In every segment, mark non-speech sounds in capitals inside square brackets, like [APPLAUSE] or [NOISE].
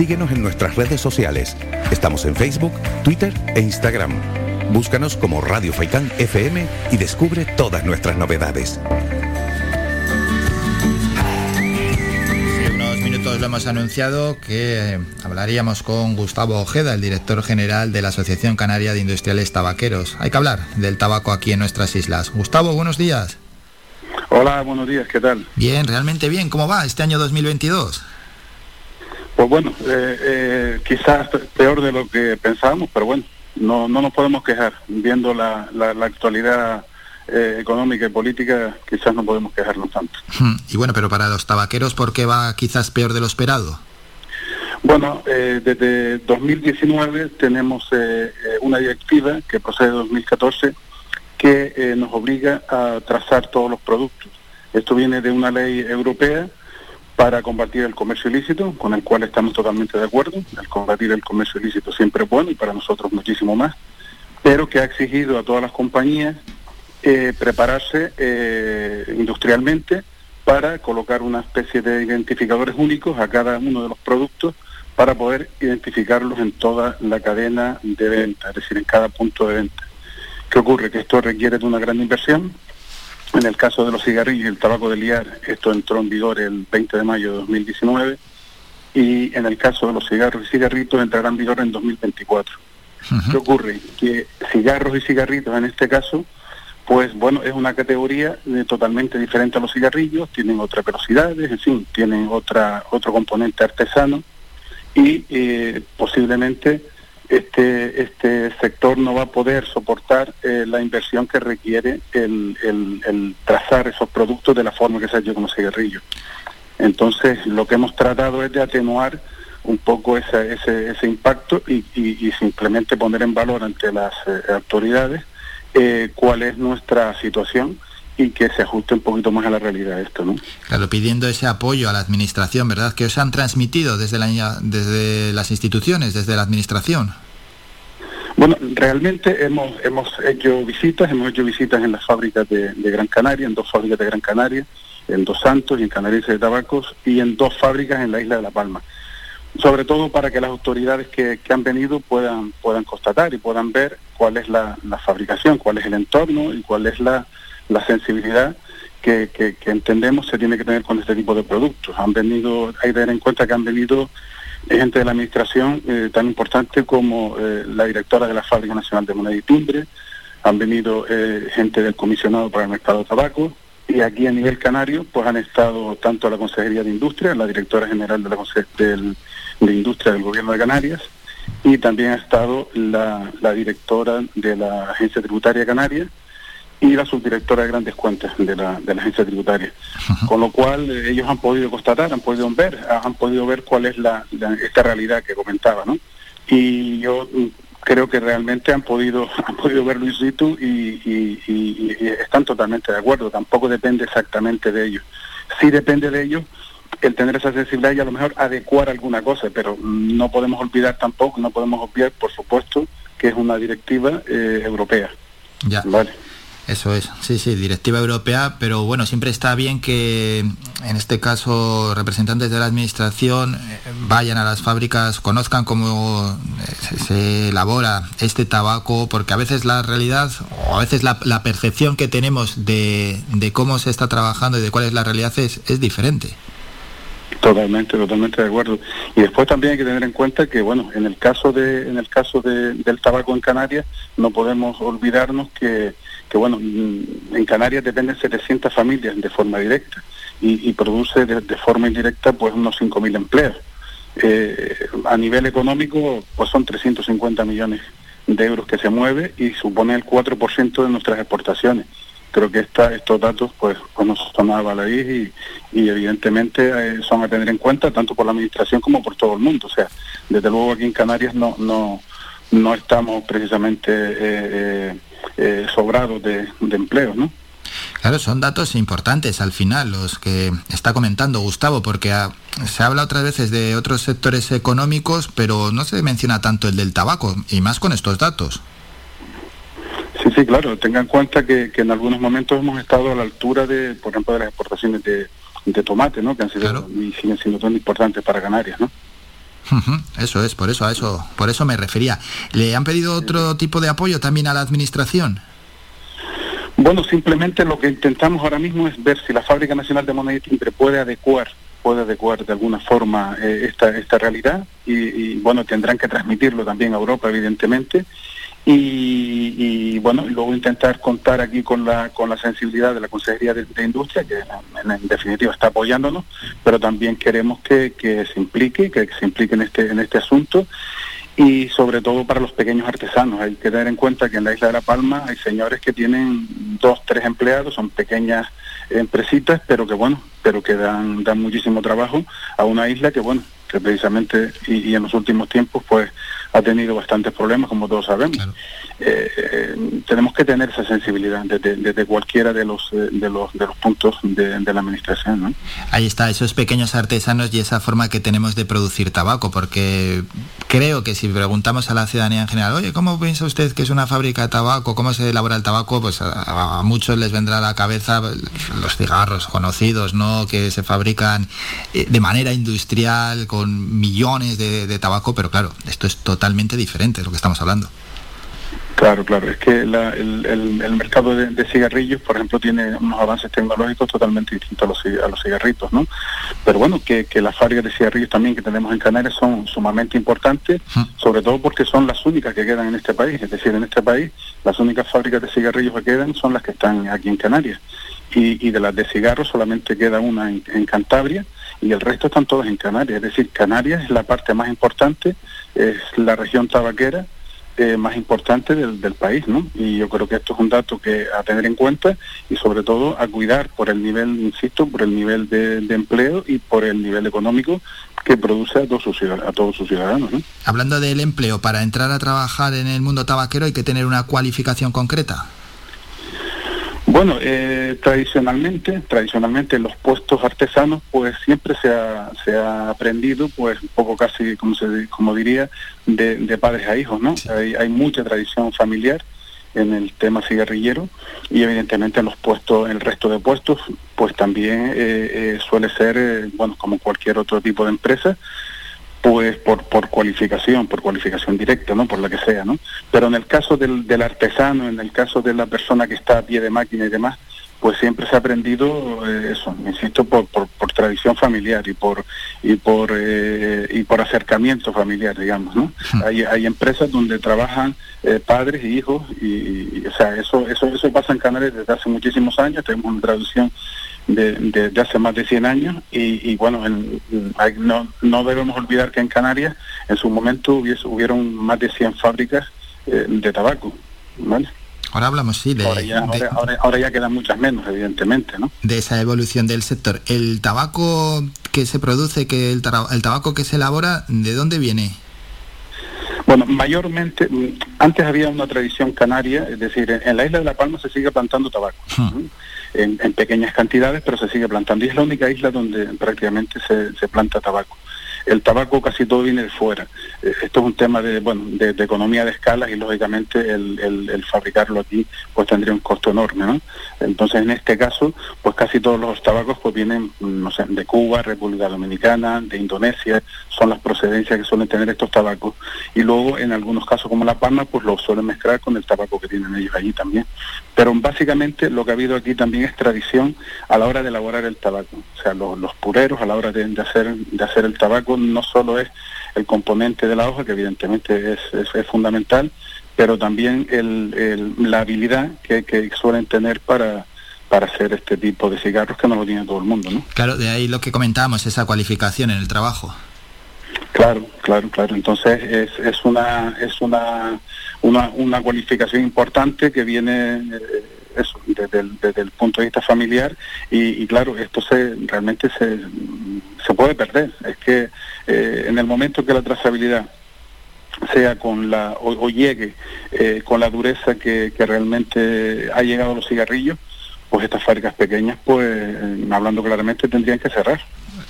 síguenos en nuestras redes sociales. Estamos en Facebook, Twitter e Instagram. Búscanos como Radio Faicán FM y descubre todas nuestras novedades. unos minutos lo hemos anunciado que eh, hablaríamos con Gustavo Ojeda, el director general de la Asociación Canaria de Industriales Tabaqueros. Hay que hablar del tabaco aquí en nuestras islas. Gustavo, buenos días. Hola, buenos días, ¿qué tal? Bien, realmente bien. ¿Cómo va este año 2022? Pues bueno, eh, eh, quizás peor de lo que pensábamos, pero bueno, no, no nos podemos quejar. Viendo la, la, actualidad eh, económica y política, quizás no podemos quejarnos tanto. Hmm, y bueno, pero para los tabaqueros, ¿por qué va quizás peor de lo esperado? Bueno, eh, desde 2019 tenemos eh, una directiva que procede de 2014 que nos obliga a trazar todos los productos. Esto viene de una ley europea para combatir el comercio ilícito, con el cual estamos totalmente de acuerdo. El combatir el comercio ilícito siempre es bueno y para nosotros muchísimo más, pero que ha exigido a todas las compañías eh, prepararse eh, industrialmente para colocar una especie de identificadores únicos a cada uno de los productos para poder identificarlos en toda la cadena de venta, es decir, en cada punto de venta. ¿Qué ocurre? Que esto requiere de una gran inversión, en el caso de los cigarrillos y el tabaco de liar, esto entró en vigor el 20 de mayo de 2019 y en el caso de los cigarros y cigarritos entrará en vigor en 2024. ¿Qué ocurre? Que cigarros y cigarritos en este caso, pues bueno, es una categoría totalmente diferente a los cigarrillos, tienen otras velocidades, en fin, tienen otra, otro componente artesano y eh, posiblemente este, este sector no va a poder soportar eh, la inversión que requiere el, el, trazar esos productos de la forma que se ha hecho con los cigarrillos. Entonces, lo que hemos tratado es de atenuar un poco ese, ese, impacto y, simplemente poner en valor ante las eh, autoridades eh, cuál es nuestra situación y que se ajuste un poquito más a la realidad esto, ¿no? Claro, pidiendo ese apoyo a la administración, ¿verdad? Que os han transmitido desde, la, desde las instituciones, desde la administración. Bueno, realmente hemos, hemos hecho visitas, hemos hecho visitas en las fábricas de, Gran Canaria, en dos fábricas de Gran Canaria, en Dos Santos y en Canarias de Tabacos, y en dos fábricas en la isla de La Palma. Sobre todo para que las autoridades que, han venido puedan, puedan constatar y puedan ver cuál es la fabricación, cuál es el entorno y cuál es la, la sensibilidad que, que, entendemos se tiene que tener con este tipo de productos. Han venido, hay que tener en cuenta que han venido gente de la administración eh, tan importante como eh, la directora de la Fábrica Nacional de Moneda y Timbre, han venido eh, gente del Comisionado para el Mercado de Tabaco. Y aquí a nivel canario pues han estado tanto la Consejería de Industria, la directora general de la del, de Industria del Gobierno de Canarias y también ha estado la, la directora de la Agencia Tributaria Canaria y la subdirectora de grandes cuentas de la, de la agencia tributaria. Con lo cual eh, ellos han podido constatar, han podido ver, han podido ver cuál es la, esta realidad que comentaba, ¿no? Y yo mm, creo que realmente han podido [LAUGHS] han podido verlo in situ y, y, están totalmente de acuerdo. Tampoco depende exactamente de ellos. Sí depende de ellos el tener esa sensibilidad y a lo mejor adecuar alguna cosa, pero no podemos olvidar tampoco, no podemos obviar, por supuesto, que es una directiva eh, europea. Ya. Vale. Eso es, sí, sí, directiva europea, pero bueno, siempre está bien que en este caso representantes de la administración eh, vayan a las fábricas, conozcan cómo eh, se, elabora este tabaco, porque a veces la realidad o a veces la, percepción que tenemos de, cómo se está trabajando y de cuál es la realidad es, es diferente. Totalmente, totalmente de acuerdo. Y después también hay que tener en cuenta que, bueno, en el caso de, en el caso del tabaco en Canarias, no podemos olvidarnos que que bueno, mm, en Canarias dependen 700 familias de forma directa y, produce de, forma indirecta pues unos 5.000 empleos. Eh, a nivel económico pues son 350 millones de euros que se mueve y supone el 4% de nuestras exportaciones. Creo que esta, estos datos pues, pues nos sonaba la y, y evidentemente eh, son a tener en cuenta tanto por la administración como por todo el mundo. O sea, desde luego aquí en Canarias no, no, no estamos precisamente... Eh, eh, sobrados de, empleo, ¿no? Claro, son datos importantes al final los que está comentando Gustavo, porque se habla otras veces de otros sectores económicos, pero no se menciona tanto el del tabaco, y más con estos datos. Sí, sí, claro. Tenga en cuenta que, en algunos momentos hemos estado a la altura de, por ejemplo, de las exportaciones de, tomate, ¿no? Que han sido y siguen siendo tan importantes para Canarias, ¿no? Eso es, por eso, a eso, por eso me refería. ¿Le han pedido otro tipo de apoyo también a la administración? Bueno, simplemente lo que intentamos ahora mismo es ver si la Fábrica Nacional de Moneda y Timbre puede adecuar puede adecuar de alguna forma eh, esta, esta realidad y, bueno, tendrán que transmitirlo también a Europa, evidentemente, y, bueno, luego intentar contar aquí con la, con la sensibilidad de la Consejería de, Industria, que en, definitiva está apoyándonos, pero también queremos que, que se implique, que se implique en este, en este asunto y sobre todo para los pequeños artesanos. Hay que tener en cuenta que en la isla de La Palma hay señores que tienen dos, tres empleados, son pequeñas empresitas, pero que bueno, pero que dan, dan muchísimo trabajo a una isla que bueno, que precisamente y, en los últimos tiempos pues ha tenido bastantes problemas como todos sabemos. Eh, eh, tenemos que tener esa sensibilidad desde, cualquiera de los eh, de los de los puntos de, la administración ¿no? ahí está esos pequeños artesanos y esa forma que tenemos de producir tabaco porque creo que si preguntamos a la ciudadanía en general oye cómo piensa usted que es una fábrica de tabaco cómo se elabora el tabaco pues a, a muchos les vendrá a la cabeza los cigarros conocidos no que se fabrican de manera industrial con millones de, tabaco, pero claro, esto es totalmente diferente de lo que estamos hablando. Claro, claro, es que el, mercado de, cigarrillos, por ejemplo, tiene unos avances tecnológicos totalmente distintos a los, a los cigarritos, ¿no? Pero bueno, que, las fábricas de cigarrillos también que tenemos en Canarias son sumamente importantes, sobre todo porque son las únicas que quedan en este país, es decir, en este país las únicas fábricas de cigarrillos que quedan son las que están aquí en Canarias. Y, de las de cigarros solamente queda una en Cantabria, y el resto están todos en Canarias. Es decir, Canarias es la parte más importante, es la región tabaquera eh, más importante del, del, país, ¿no? Y yo creo que esto es un dato que a tener en cuenta y sobre todo a cuidar por el nivel, insisto, por el nivel de, empleo y por el nivel económico que produce a todos sus, ciudadanos. ¿no? Hablando del empleo, para entrar a trabajar en el mundo tabaquero hay que tener una cualificación concreta. Bueno, eh, tradicionalmente, tradicionalmente los puestos artesanos, pues siempre se ha, se ha aprendido, pues un poco casi, como se, como diría, de, padres a hijos, ¿no? Hay, hay, mucha tradición familiar en el tema cigarrillero y evidentemente en los puestos, el resto de puestos, pues también eh, eh, suele ser, bueno, como cualquier otro tipo de empresa, pues por, por cualificación, por cualificación directa, ¿no? Por la que sea, ¿no? Pero en el caso del, del artesano, en el caso de la persona que está a pie de máquina y demás, pues siempre se ha aprendido eh, eso, insisto, por, por, por, tradición familiar y por y por eh, y por acercamiento familiar, digamos, ¿no? Hmm. Hay, hay empresas donde trabajan eh, padres y hijos y, o sea, eso eso eso pasa en Canarias desde hace muchísimos años, tenemos una traducción de, hace más de 100 años y, bueno, no, no debemos olvidar que en Canarias en su momento hubiese, hubieron más de 100 fábricas eh, de tabaco, ¿vale? Ahora hablamos, sí, de ahora, ya, ahora, ya quedan muchas menos, evidentemente, ¿no? De esa evolución del sector. ¿El tabaco que se produce, que el, el tabaco que se elabora, de dónde viene? Bueno, mayormente, mm, antes había una tradición canaria, es decir, en, la isla de La Palma se sigue plantando tabaco, hmm. en, pequeñas cantidades, pero se sigue plantando. Y es la única isla donde prácticamente se planta tabaco el tabaco casi todo viene de fuera. Eh, esto es un tema de, bueno, de, economía de escalas y lógicamente el, fabricarlo aquí pues tendría un costo enorme, ¿no? Entonces en este caso pues casi todos los tabacos pues vienen, no sé, de Cuba, República Dominicana, de Indonesia, son las procedencias que suelen tener estos tabacos. Y luego en algunos casos como La Palma pues lo suelen mezclar con el tabaco que tienen ellos allí también. Pero básicamente lo que ha habido aquí también es tradición a la hora de elaborar el tabaco. O sea, los, pureros a la hora de hacer, de hacer el tabaco no solo es el componente de la hoja, que evidentemente es, fundamental, pero también la habilidad que, suelen tener para, para hacer este tipo de cigarros que no lo tiene todo el mundo. ¿no? Claro, de ahí lo que comentábamos, esa cualificación en el trabajo. Claro, claro, claro. Entonces es, es una es una, una, una cualificación importante que viene eh, eso, desde el, desde el punto de vista familiar y, claro, esto se realmente se puede perder. Es que eh, en el momento que la trazabilidad sea con la o, llegue eh, con la dureza que, que, realmente ha llegado los cigarrillos, pues estas fábricas pequeñas, pues hablando claramente, tendrían que cerrar.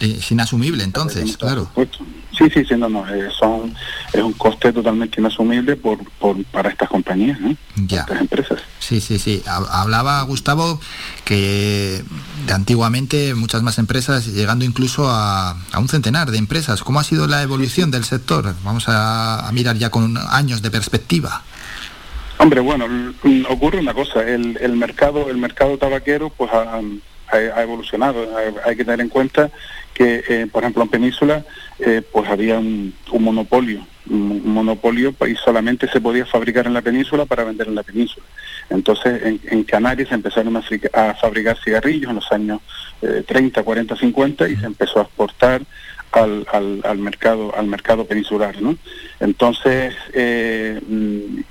Es inasumible entonces, claro. Sí, sí, sí, no, no, eh, son, es un coste totalmente inasumible por, por, para estas compañías, ¿no? Ya. Estas empresas. Sí, sí, sí. Hablaba Gustavo que de antiguamente muchas más empresas, llegando incluso a, a, un centenar de empresas. ¿Cómo ha sido la evolución del sector? Vamos a, mirar ya con años de perspectiva. Hombre, bueno, ocurre una cosa, el, el mercado, el mercado tabaquero, pues ha, ha, evolucionado. Hay, que tener en cuenta que, eh, por ejemplo, en Península, eh, pues había un, monopolio, un, monopolio y solamente se podía fabricar en la península para vender en la península. Entonces, en, Canarias empezaron a, fabricar cigarrillos en los años 30, 40, 50 y se empezó a exportar al, al, mercado al mercado peninsular ¿no? entonces eh, mm,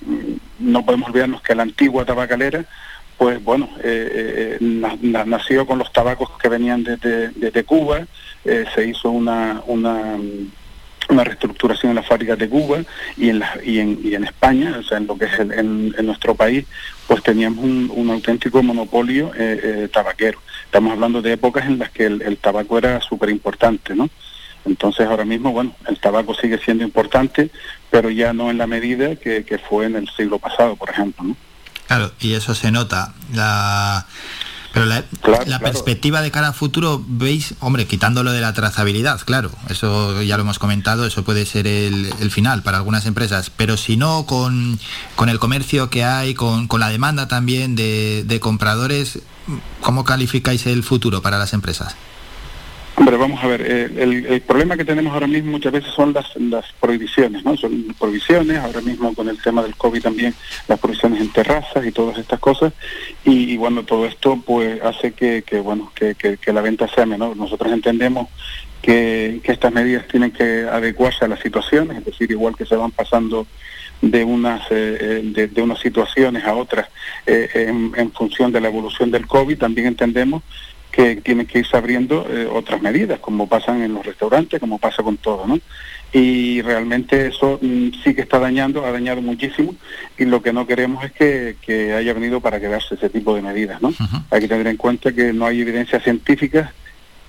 no podemos olvidarnos que la antigua tabacalera pues bueno, eh, eh, nació con los tabacos que venían desde, Cuba, eh, se hizo una, una, reestructuración en las fábricas de Cuba y en, y en, y en España, o sea, en lo que es en, nuestro país, pues teníamos un, auténtico monopolio tabaquero. Estamos hablando de épocas en las que el, tabaco era súper importante, ¿no? Entonces ahora mismo, bueno, el tabaco sigue siendo importante, pero ya no en la medida que, que fue en el siglo pasado, por ejemplo, ¿no? Claro, y eso se nota. La... Pero la, perspectiva de cara al futuro, veis, hombre, quitándolo de la trazabilidad, claro, eso ya lo hemos comentado, eso puede ser el, final para algunas empresas, pero si no, con, el comercio que hay, con, la demanda también de, de compradores, ¿cómo calificáis el futuro para las empresas? Hombre, vamos a ver, eh, el, problema que tenemos ahora mismo muchas veces son las, las prohibiciones, ¿no? Son prohibiciones, ahora mismo con el tema del COVID también, las prohibiciones en terrazas y todas estas cosas, y, bueno, todo esto pues hace que, bueno, que, la venta sea menor. Nosotros entendemos que, estas medidas tienen que adecuarse a las situaciones, es decir, igual que se van pasando de unas eh, eh, de, unas situaciones a otras en, en, función de la evolución del COVID, también entendemos que tienen que irse abriendo eh, otras medidas, como pasan en los restaurantes, como pasa con todo, ¿no? Y realmente eso mm, sí que está dañando, ha dañado muchísimo, y lo que no queremos es que, haya venido para quedarse ese tipo de medidas, ¿no? Hay que tener en cuenta que no hay evidencias científicas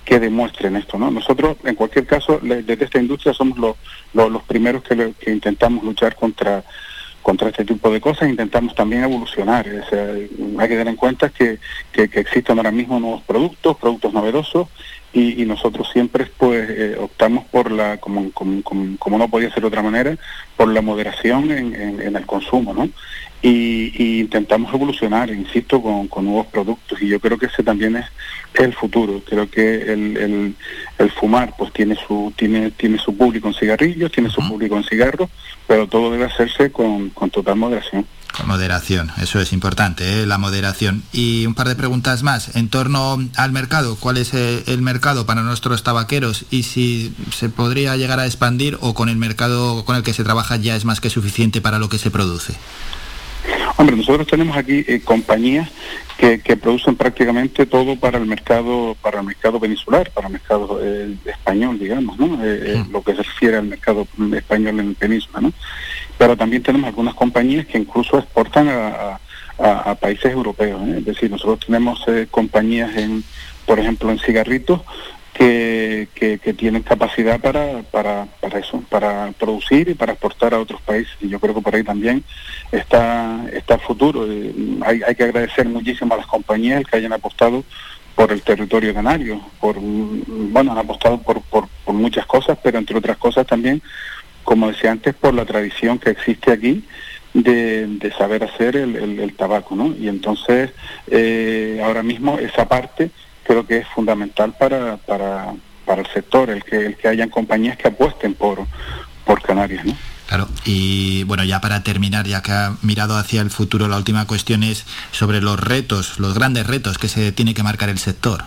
que demuestren esto, ¿no? Nosotros, en cualquier caso, desde esta industria somos los, los, primeros que, que intentamos luchar contra contra este tipo de cosas intentamos también evolucionar. hay que tener en cuenta que, que, existen ahora mismo nuevos productos, productos novedosos, y, nosotros siempre pues eh, optamos por la, como, como, como, no podía ser de otra manera, por la moderación en, en, el consumo, ¿no? Y, intentamos evolucionar, insisto, con, con, nuevos productos y yo creo que ese también es el futuro. Creo que el, el, el, fumar pues tiene su tiene tiene su público en cigarrillos, tiene su público en cigarros, pero todo debe hacerse con, con total moderación. Con moderación, eso es importante, ¿eh? la moderación. Y un par de preguntas más en torno al mercado. ¿Cuál es eh, el mercado para nuestros tabaqueros y si se podría llegar a expandir o con el mercado con el que se trabaja ya es más que suficiente para lo que se produce? Hombre, nosotros tenemos aquí eh, compañías que, producen prácticamente todo para el mercado para el mercado peninsular, para el mercado español, digamos, ¿no? Mm. Lo que se refiere al mercado español en península, ¿no? pero también tenemos algunas compañías que incluso exportan a, países europeos. ¿eh? Es decir, nosotros tenemos eh, compañías, en, por ejemplo, en cigarritos, que, tienen capacidad para, para, para, eso, para producir y para exportar a otros países. Y yo creo que por ahí también está, está el futuro. Eh, hay, hay que agradecer muchísimo a las compañías que hayan apostado por el territorio canario, por bueno, han apostado por, por, muchas cosas, pero entre otras cosas también como decía antes, por la tradición que existe aquí de, saber hacer el, tabaco, ¿no? Y entonces, eh, ahora mismo esa parte creo que es fundamental para, para, para el sector, el que, el que hayan compañías que apuesten por, por Canarias, ¿no? Claro, y bueno, ya para terminar, ya que ha mirado hacia el futuro, la última cuestión es sobre los retos, los grandes retos que se tiene que marcar el sector.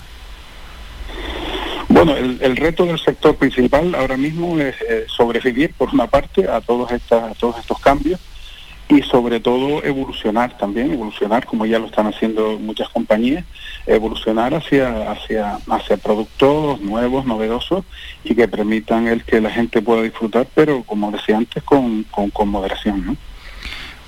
Bueno, el, reto del sector principal ahora mismo es eh, sobrevivir, por una parte, a todos, estas, todos estos cambios y sobre todo evolucionar también, evolucionar como ya lo están haciendo muchas compañías, evolucionar hacia, hacia, hacia productos nuevos, novedosos y que permitan el que la gente pueda disfrutar, pero como decía antes, con, con, con moderación. ¿no?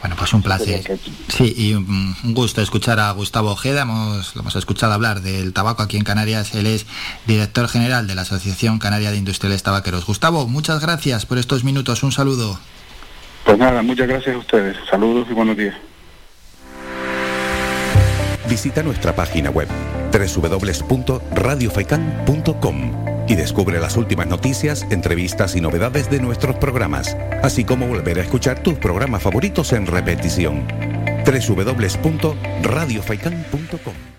Bueno, pues un placer. Sí, y un gusto escuchar a Gustavo Ojeda. Hemos, lo hemos escuchado hablar del tabaco aquí en Canarias. Él es director general de la Asociación Canaria de Industriales Tabaqueros. Gustavo, muchas gracias por estos minutos. Un saludo. Pues nada, muchas gracias a ustedes. Saludos y buenos días. Visita nuestra página web www.radiofaikan.com y descubre las últimas noticias, entrevistas y novedades de nuestros programas, así como volver a escuchar tus programas favoritos en repetición. www.radiofaikan.com